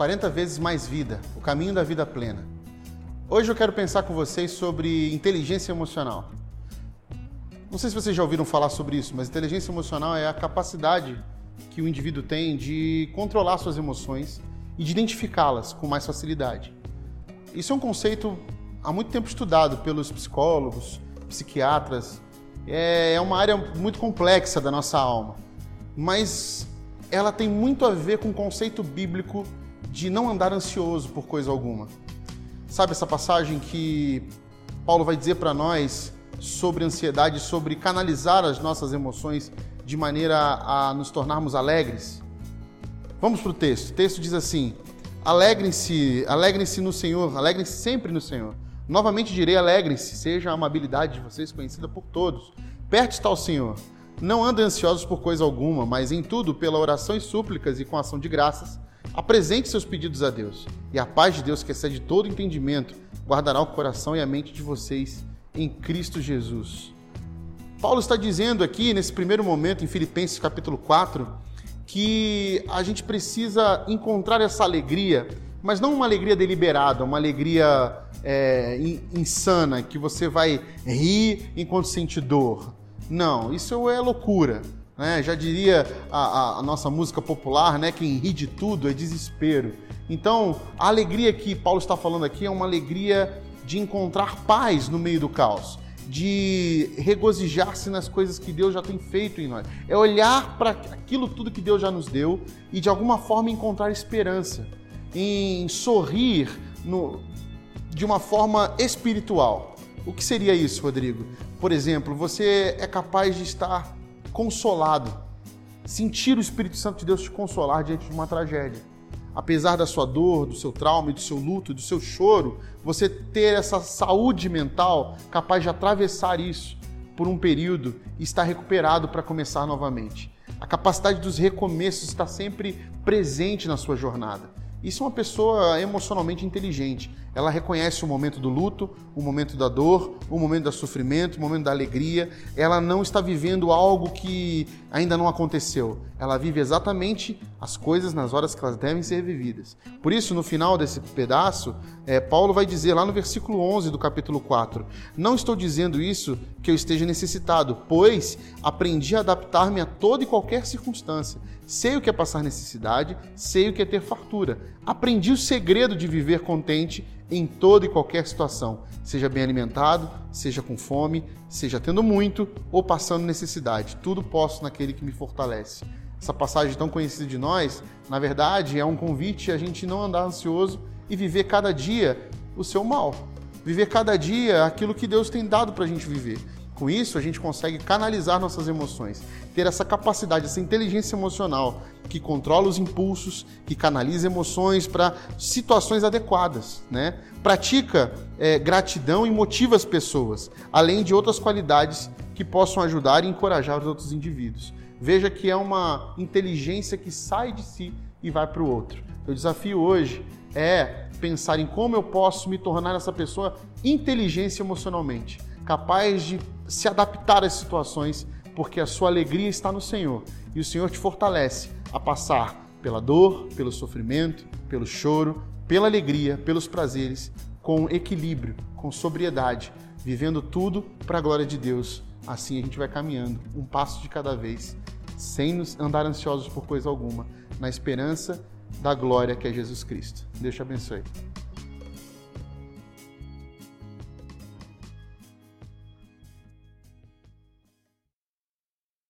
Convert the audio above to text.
40 vezes mais vida, o caminho da vida plena. Hoje eu quero pensar com vocês sobre inteligência emocional. Não sei se vocês já ouviram falar sobre isso, mas inteligência emocional é a capacidade que o indivíduo tem de controlar suas emoções e de identificá-las com mais facilidade. Isso é um conceito há muito tempo estudado pelos psicólogos, psiquiatras. É uma área muito complexa da nossa alma, mas ela tem muito a ver com o conceito bíblico de não andar ansioso por coisa alguma. Sabe essa passagem que Paulo vai dizer para nós sobre ansiedade, sobre canalizar as nossas emoções de maneira a nos tornarmos alegres? Vamos para o texto. O texto diz assim: Alegrem-se, alegrem-se no Senhor, alegrem-se sempre no Senhor. Novamente direi: alegrem-se, seja a amabilidade de vocês conhecida por todos. Perto está o Senhor. Não andem ansiosos por coisa alguma, mas em tudo, pela oração e súplicas e com ação de graças, Apresente seus pedidos a Deus, e a paz de Deus, que excede todo entendimento, guardará o coração e a mente de vocês em Cristo Jesus. Paulo está dizendo aqui, nesse primeiro momento, em Filipenses capítulo 4, que a gente precisa encontrar essa alegria, mas não uma alegria deliberada, uma alegria é, insana, que você vai rir enquanto sente dor. Não, isso é loucura. Né? Já diria a, a, nossa música popular, né? Quem ri de tudo é desespero. Então, a alegria que Paulo está falando aqui é uma alegria de encontrar paz no meio do caos, de regozijar-se nas coisas que Deus já tem feito em nós. É olhar para aquilo tudo que Deus já nos deu e de alguma forma encontrar esperança, em sorrir no, de uma forma espiritual. O que seria isso, Rodrigo? Por exemplo, você é capaz de estar consolado. Sentir o Espírito Santo de Deus te consolar diante de uma tragédia. Apesar da sua dor, do seu trauma, do seu luto, do seu choro, você ter essa saúde mental capaz de atravessar isso por um período e estar recuperado para começar novamente. A capacidade dos recomeços está sempre presente na sua jornada. Isso é uma pessoa emocionalmente inteligente. Ela reconhece o momento do luto, o momento da dor, o momento do sofrimento, o momento da alegria. Ela não está vivendo algo que ainda não aconteceu. Ela vive exatamente as coisas nas horas que elas devem ser vividas. Por isso, no final desse pedaço, é, Paulo vai dizer lá no versículo 11 do capítulo 4: Não estou dizendo isso que eu esteja necessitado, pois aprendi a adaptar-me a toda e qualquer circunstância. Sei o que é passar necessidade, sei o que é ter fartura. Aprendi o segredo de viver contente em toda e qualquer situação, seja bem alimentado, seja com fome, seja tendo muito ou passando necessidade. Tudo posso naquele que me fortalece. Essa passagem tão conhecida de nós, na verdade, é um convite a gente não andar ansioso e viver cada dia o seu mal. Viver cada dia aquilo que Deus tem dado para a gente viver. Com isso, a gente consegue canalizar nossas emoções, ter essa capacidade, essa inteligência emocional que controla os impulsos, que canaliza emoções para situações adequadas, né? Pratica é, gratidão e motiva as pessoas, além de outras qualidades que possam ajudar e encorajar os outros indivíduos. Veja que é uma inteligência que sai de si e vai para o outro. O desafio hoje é pensar em como eu posso me tornar essa pessoa inteligente emocionalmente capaz de se adaptar às situações, porque a sua alegria está no Senhor e o Senhor te fortalece a passar pela dor, pelo sofrimento, pelo choro, pela alegria, pelos prazeres, com equilíbrio, com sobriedade, vivendo tudo para a glória de Deus. Assim a gente vai caminhando, um passo de cada vez, sem nos andar ansiosos por coisa alguma, na esperança da glória que é Jesus Cristo. Deus te abençoe.